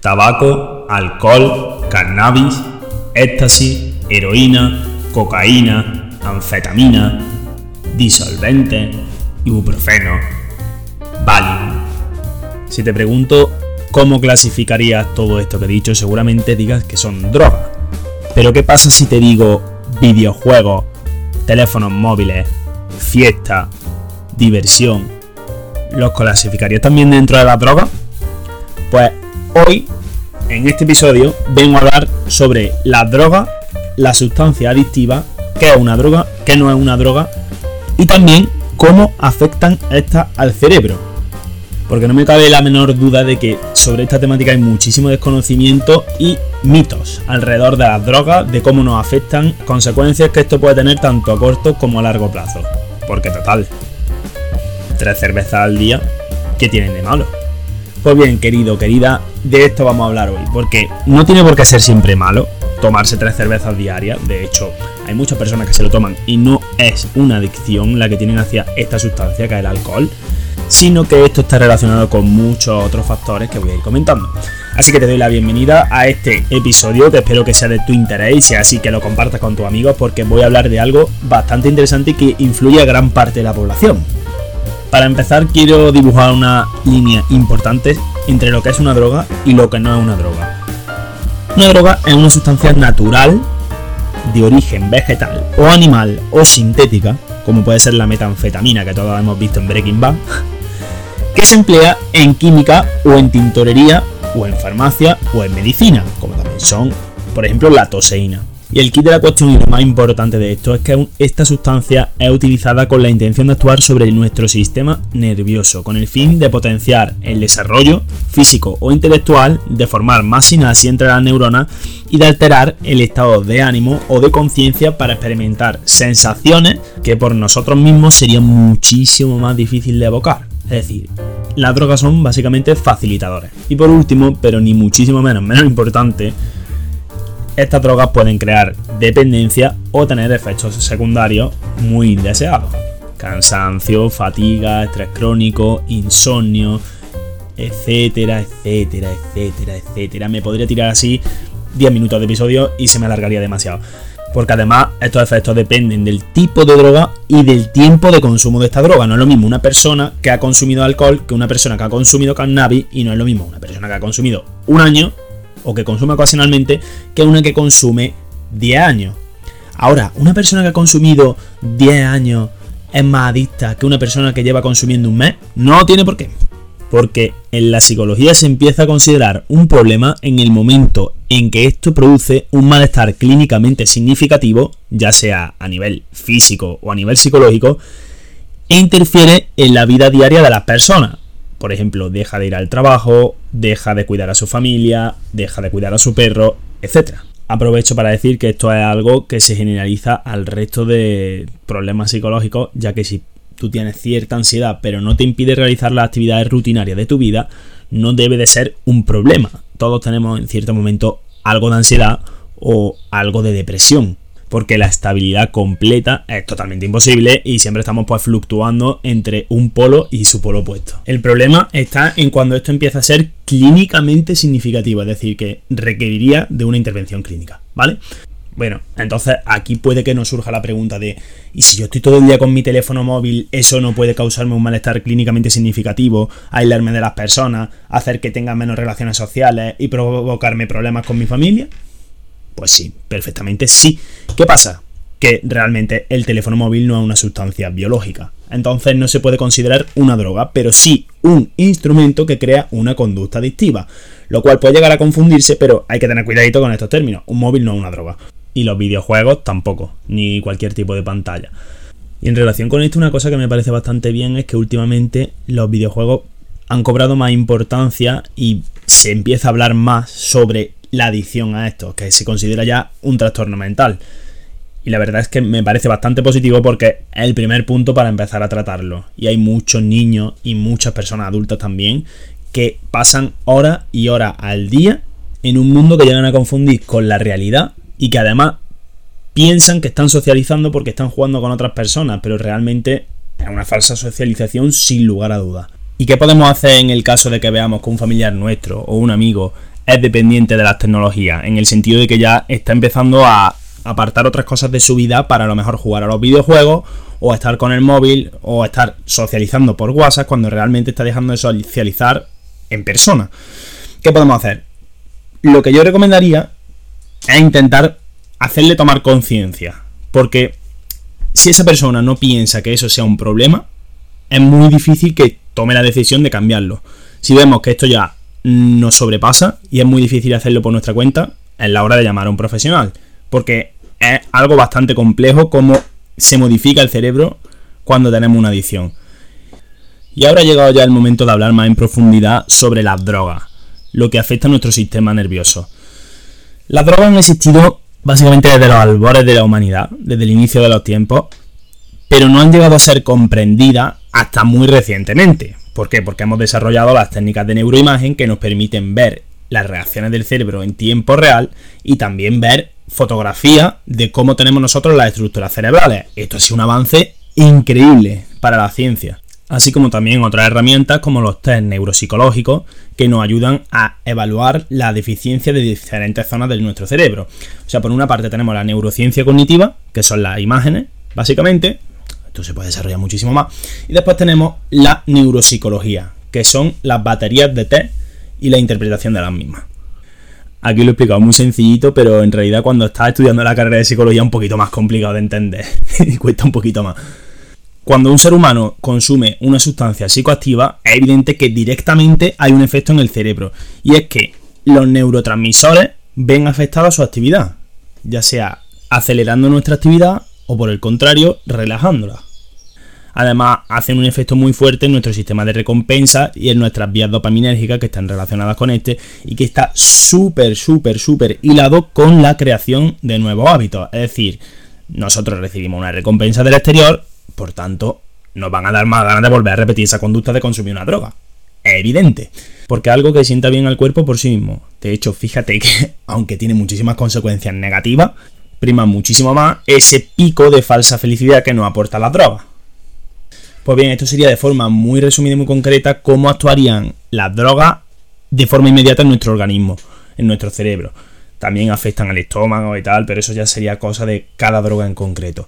tabaco, alcohol, cannabis, éxtasis, heroína, cocaína, anfetamina, disolvente, ibuprofeno, Valium. Si te pregunto cómo clasificarías todo esto que he dicho, seguramente digas que son drogas. Pero ¿qué pasa si te digo videojuegos, teléfonos móviles, fiesta, diversión? ¿Los clasificarías también dentro de las drogas? Pues hoy, en este episodio, vengo a hablar sobre las drogas, la sustancia adictiva, qué es una droga, qué no es una droga, y también cómo afectan estas al cerebro. Porque no me cabe la menor duda de que sobre esta temática hay muchísimo desconocimiento y mitos alrededor de las drogas, de cómo nos afectan, consecuencias que esto puede tener tanto a corto como a largo plazo. Porque total, tres cervezas al día, ¿qué tienen de malo? Pues bien, querido, querida, de esto vamos a hablar hoy, porque no tiene por qué ser siempre malo tomarse tres cervezas diarias. De hecho, hay muchas personas que se lo toman y no es una adicción la que tienen hacia esta sustancia, que es el alcohol, sino que esto está relacionado con muchos otros factores que voy a ir comentando. Así que te doy la bienvenida a este episodio, que espero que sea de tu interés y así que lo compartas con tus amigos porque voy a hablar de algo bastante interesante y que influye a gran parte de la población. Para empezar quiero dibujar una línea importante entre lo que es una droga y lo que no es una droga. Una droga es una sustancia natural de origen vegetal o animal o sintética, como puede ser la metanfetamina que todos hemos visto en Breaking Bad, que se emplea en química o en tintorería o en farmacia o en medicina, como también son, por ejemplo, la toseína. Y el kit de la cuestión y lo más importante de esto es que esta sustancia es utilizada con la intención de actuar sobre nuestro sistema nervioso, con el fin de potenciar el desarrollo físico o intelectual, de formar más sinapsis entre las neuronas y de alterar el estado de ánimo o de conciencia para experimentar sensaciones que por nosotros mismos serían muchísimo más difícil de evocar. Es decir, las drogas son básicamente facilitadores. Y por último, pero ni muchísimo menos menos importante, estas drogas pueden crear dependencia o tener efectos secundarios muy indeseados. Cansancio, fatiga, estrés crónico, insomnio, etcétera, etcétera, etcétera, etcétera. Me podría tirar así 10 minutos de episodio y se me alargaría demasiado. Porque además estos efectos dependen del tipo de droga y del tiempo de consumo de esta droga. No es lo mismo una persona que ha consumido alcohol que una persona que ha consumido cannabis y no es lo mismo una persona que ha consumido un año o que consume ocasionalmente que una que consume 10 años. Ahora, una persona que ha consumido 10 años es más adicta que una persona que lleva consumiendo un mes. No tiene por qué. Porque en la psicología se empieza a considerar un problema en el momento en que esto produce un malestar clínicamente significativo, ya sea a nivel físico o a nivel psicológico, e interfiere en la vida diaria de las personas. Por ejemplo, deja de ir al trabajo, deja de cuidar a su familia, deja de cuidar a su perro, etc. Aprovecho para decir que esto es algo que se generaliza al resto de problemas psicológicos, ya que si tú tienes cierta ansiedad pero no te impide realizar las actividades rutinarias de tu vida, no debe de ser un problema. Todos tenemos en cierto momento algo de ansiedad o algo de depresión porque la estabilidad completa es totalmente imposible y siempre estamos pues fluctuando entre un polo y su polo opuesto. El problema está en cuando esto empieza a ser clínicamente significativo, es decir, que requeriría de una intervención clínica, ¿vale? Bueno, entonces aquí puede que nos surja la pregunta de, ¿y si yo estoy todo el día con mi teléfono móvil, eso no puede causarme un malestar clínicamente significativo, aislarme de las personas, hacer que tenga menos relaciones sociales y provocarme problemas con mi familia? Pues sí, perfectamente sí. ¿Qué pasa? Que realmente el teléfono móvil no es una sustancia biológica. Entonces no se puede considerar una droga, pero sí un instrumento que crea una conducta adictiva. Lo cual puede llegar a confundirse, pero hay que tener cuidadito con estos términos. Un móvil no es una droga. Y los videojuegos tampoco, ni cualquier tipo de pantalla. Y en relación con esto, una cosa que me parece bastante bien es que últimamente los videojuegos han cobrado más importancia y se empieza a hablar más sobre la adicción a esto, que se considera ya un trastorno mental. Y la verdad es que me parece bastante positivo porque es el primer punto para empezar a tratarlo. Y hay muchos niños y muchas personas adultas también que pasan horas y horas al día en un mundo que llegan a confundir con la realidad y que además piensan que están socializando porque están jugando con otras personas, pero realmente es una falsa socialización sin lugar a dudas. ¿Y qué podemos hacer en el caso de que veamos que un familiar nuestro o un amigo es dependiente de las tecnologías, en el sentido de que ya está empezando a apartar otras cosas de su vida para a lo mejor jugar a los videojuegos o estar con el móvil o estar socializando por WhatsApp cuando realmente está dejando de socializar en persona. ¿Qué podemos hacer? Lo que yo recomendaría es intentar hacerle tomar conciencia, porque si esa persona no piensa que eso sea un problema, es muy difícil que tome la decisión de cambiarlo. Si vemos que esto ya nos sobrepasa y es muy difícil hacerlo por nuestra cuenta, es la hora de llamar a un profesional, porque es algo bastante complejo cómo se modifica el cerebro cuando tenemos una adicción. Y ahora ha llegado ya el momento de hablar más en profundidad sobre las drogas, lo que afecta a nuestro sistema nervioso. Las drogas han existido básicamente desde los albores de la humanidad, desde el inicio de los tiempos, pero no han llegado a ser comprendidas hasta muy recientemente. ¿Por qué? Porque hemos desarrollado las técnicas de neuroimagen que nos permiten ver las reacciones del cerebro en tiempo real y también ver fotografía de cómo tenemos nosotros las estructuras cerebrales. Esto ha sido un avance increíble para la ciencia. Así como también otras herramientas como los test neuropsicológicos que nos ayudan a evaluar la deficiencia de diferentes zonas de nuestro cerebro. O sea, por una parte tenemos la neurociencia cognitiva, que son las imágenes, básicamente. Se puede desarrollar muchísimo más. Y después tenemos la neuropsicología, que son las baterías de test y la interpretación de las mismas. Aquí lo he explicado muy sencillito, pero en realidad cuando estás estudiando la carrera de psicología es un poquito más complicado de entender y cuesta un poquito más. Cuando un ser humano consume una sustancia psicoactiva, es evidente que directamente hay un efecto en el cerebro, y es que los neurotransmisores ven afectada su actividad, ya sea acelerando nuestra actividad o por el contrario, relajándola. Además, hacen un efecto muy fuerte en nuestro sistema de recompensa y en nuestras vías dopaminérgicas que están relacionadas con este y que está súper, súper, súper hilado con la creación de nuevos hábitos. Es decir, nosotros recibimos una recompensa del exterior, por tanto, nos van a dar más ganas de volver a repetir esa conducta de consumir una droga. Es evidente. Porque algo que sienta bien al cuerpo por sí mismo. De hecho, fíjate que, aunque tiene muchísimas consecuencias negativas, prima muchísimo más ese pico de falsa felicidad que nos aporta la droga. Pues bien, esto sería de forma muy resumida y muy concreta cómo actuarían las drogas de forma inmediata en nuestro organismo, en nuestro cerebro. También afectan al estómago y tal, pero eso ya sería cosa de cada droga en concreto.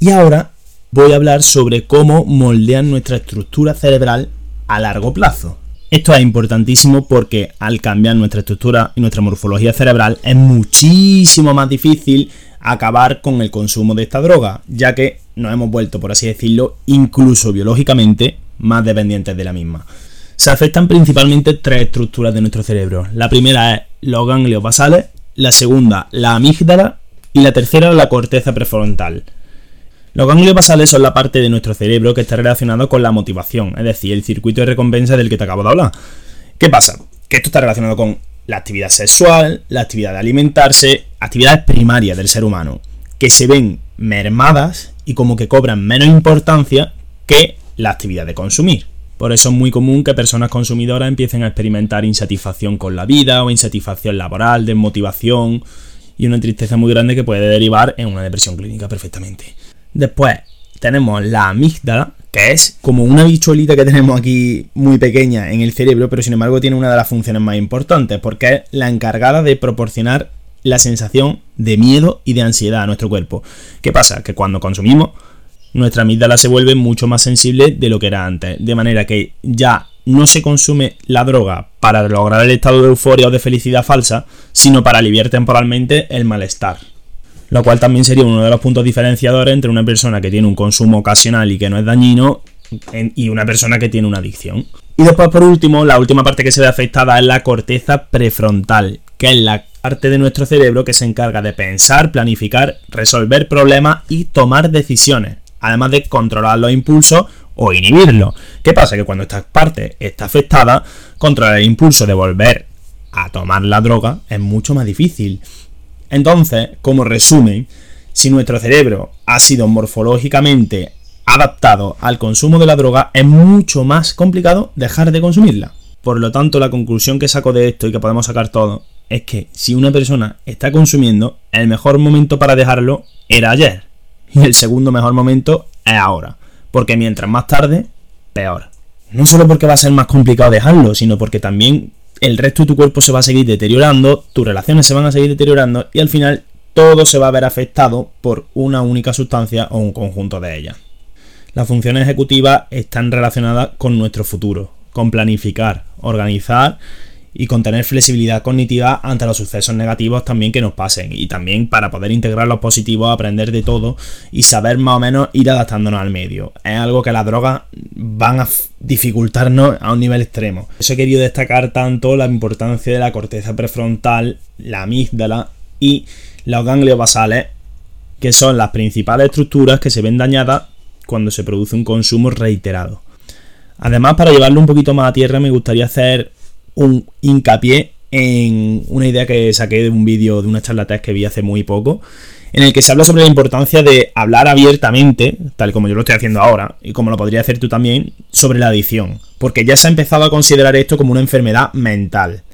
Y ahora voy a hablar sobre cómo moldean nuestra estructura cerebral a largo plazo. Esto es importantísimo porque al cambiar nuestra estructura y nuestra morfología cerebral es muchísimo más difícil acabar con el consumo de esta droga, ya que nos hemos vuelto, por así decirlo, incluso biológicamente, más dependientes de la misma. Se afectan principalmente tres estructuras de nuestro cerebro. La primera es los ganglios basales, la segunda la amígdala y la tercera la corteza prefrontal. Los ganglios basales son la parte de nuestro cerebro que está relacionado con la motivación, es decir, el circuito de recompensa del que te acabo de hablar. ¿Qué pasa? Que esto está relacionado con la actividad sexual, la actividad de alimentarse, actividades primarias del ser humano, que se ven mermadas y como que cobran menos importancia que la actividad de consumir. Por eso es muy común que personas consumidoras empiecen a experimentar insatisfacción con la vida o insatisfacción laboral, desmotivación y una tristeza muy grande que puede derivar en una depresión clínica perfectamente. Después tenemos la amígdala, que es como una bichuelita que tenemos aquí muy pequeña en el cerebro, pero sin embargo tiene una de las funciones más importantes, porque es la encargada de proporcionar la sensación de miedo y de ansiedad a nuestro cuerpo. ¿Qué pasa? Que cuando consumimos, nuestra amígdala se vuelve mucho más sensible de lo que era antes, de manera que ya no se consume la droga para lograr el estado de euforia o de felicidad falsa, sino para aliviar temporalmente el malestar lo cual también sería uno de los puntos diferenciadores entre una persona que tiene un consumo ocasional y que no es dañino y una persona que tiene una adicción. Y después, por último, la última parte que se ve afectada es la corteza prefrontal, que es la parte de nuestro cerebro que se encarga de pensar, planificar, resolver problemas y tomar decisiones, además de controlar los impulsos o inhibirlos. ¿Qué pasa? Que cuando esta parte está afectada, controlar el impulso de volver a tomar la droga es mucho más difícil. Entonces, como resumen, si nuestro cerebro ha sido morfológicamente adaptado al consumo de la droga, es mucho más complicado dejar de consumirla. Por lo tanto, la conclusión que saco de esto y que podemos sacar todos es que si una persona está consumiendo, el mejor momento para dejarlo era ayer. Y el segundo mejor momento es ahora. Porque mientras más tarde, peor. No solo porque va a ser más complicado dejarlo, sino porque también el resto de tu cuerpo se va a seguir deteriorando, tus relaciones se van a seguir deteriorando y al final todo se va a ver afectado por una única sustancia o un conjunto de ellas. Las funciones ejecutivas están relacionadas con nuestro futuro, con planificar, organizar y con tener flexibilidad cognitiva ante los sucesos negativos también que nos pasen y también para poder integrar los positivos, aprender de todo y saber más o menos ir adaptándonos al medio. Es algo que las drogas van a dificultarnos a un nivel extremo. Eso he querido destacar tanto la importancia de la corteza prefrontal, la amígdala y los ganglios basales, que son las principales estructuras que se ven dañadas cuando se produce un consumo reiterado. Además, para llevarlo un poquito más a tierra, me gustaría hacer un hincapié en una idea que saqué de un vídeo de una charla que vi hace muy poco, en el que se habla sobre la importancia de hablar abiertamente, tal como yo lo estoy haciendo ahora, y como lo podría hacer tú también, sobre la adicción. Porque ya se ha empezado a considerar esto como una enfermedad mental.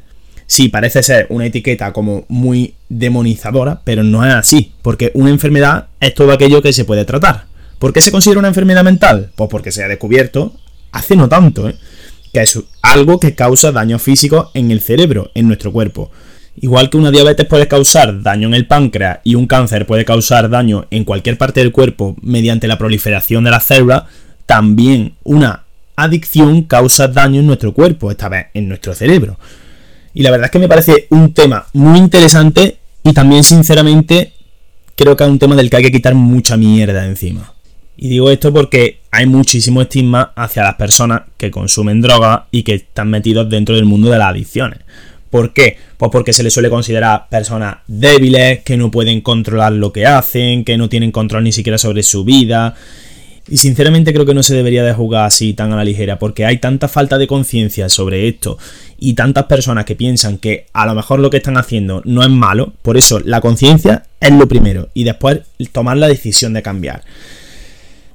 Sí, parece ser una etiqueta como muy demonizadora, pero no es así, porque una enfermedad es todo aquello que se puede tratar. ¿Por qué se considera una enfermedad mental? Pues porque se ha descubierto, hace no tanto, ¿eh? Que es algo que causa daño físico en el cerebro, en nuestro cuerpo. Igual que una diabetes puede causar daño en el páncreas y un cáncer puede causar daño en cualquier parte del cuerpo mediante la proliferación de las células, también una adicción causa daño en nuestro cuerpo, esta vez en nuestro cerebro. Y la verdad es que me parece un tema muy interesante y también sinceramente creo que es un tema del que hay que quitar mucha mierda encima. Y digo esto porque hay muchísimo estigma hacia las personas que consumen drogas y que están metidos dentro del mundo de las adicciones. ¿Por qué? Pues porque se les suele considerar personas débiles, que no pueden controlar lo que hacen, que no tienen control ni siquiera sobre su vida. Y sinceramente creo que no se debería de jugar así tan a la ligera, porque hay tanta falta de conciencia sobre esto y tantas personas que piensan que a lo mejor lo que están haciendo no es malo. Por eso la conciencia es lo primero y después tomar la decisión de cambiar.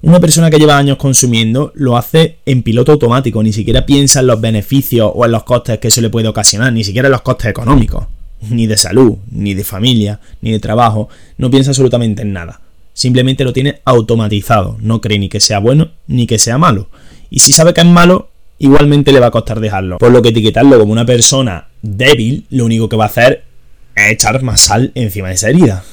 Una persona que lleva años consumiendo lo hace en piloto automático, ni siquiera piensa en los beneficios o en los costes que eso le puede ocasionar, ni siquiera en los costes económicos, ni de salud, ni de familia, ni de trabajo, no piensa absolutamente en nada. Simplemente lo tiene automatizado, no cree ni que sea bueno ni que sea malo. Y si sabe que es malo, igualmente le va a costar dejarlo. Por lo que etiquetarlo como una persona débil, lo único que va a hacer es echar más sal encima de esa herida.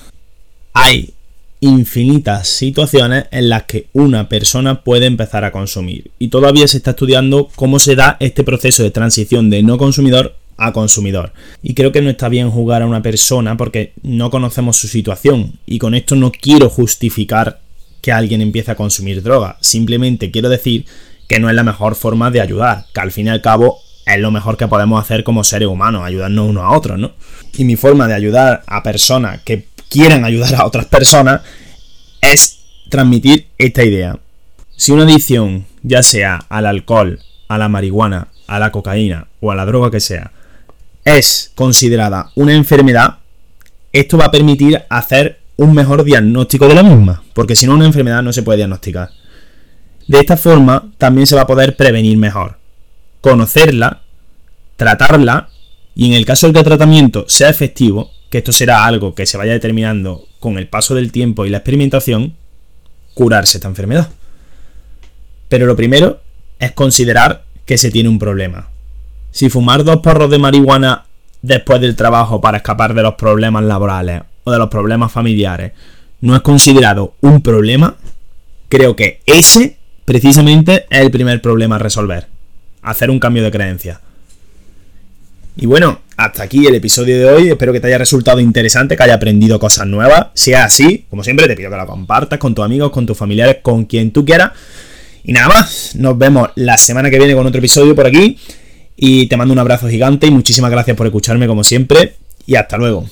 Hay infinitas situaciones en las que una persona puede empezar a consumir. Y todavía se está estudiando cómo se da este proceso de transición de no consumidor a consumidor. Y creo que no está bien jugar a una persona porque no conocemos su situación. Y con esto no quiero justificar que alguien empiece a consumir droga. Simplemente quiero decir que no es la mejor forma de ayudar. Que al fin y al cabo es lo mejor que podemos hacer como seres humanos, ayudarnos unos a otros, ¿no? Y mi forma de ayudar a personas que quieran ayudar a otras personas es transmitir esta idea. Si una adicción, ya sea al alcohol, a la marihuana, a la cocaína o a la droga que sea, es considerada una enfermedad, esto va a permitir hacer un mejor diagnóstico de la misma, porque si no una enfermedad no se puede diagnosticar. De esta forma también se va a poder prevenir mejor, conocerla, tratarla y en el caso de que el tratamiento sea efectivo, que esto será algo que se vaya determinando con el paso del tiempo y la experimentación, curarse esta enfermedad. Pero lo primero es considerar que se tiene un problema. Si fumar dos porros de marihuana después del trabajo para escapar de los problemas laborales o de los problemas familiares no es considerado un problema, creo que ese precisamente es el primer problema a resolver. Hacer un cambio de creencia. Y bueno, hasta aquí el episodio de hoy. Espero que te haya resultado interesante, que haya aprendido cosas nuevas. Si es así, como siempre, te pido que lo compartas con tus amigos, con tus familiares, con quien tú quieras. Y nada más, nos vemos la semana que viene con otro episodio por aquí. Y te mando un abrazo gigante y muchísimas gracias por escucharme como siempre. Y hasta luego.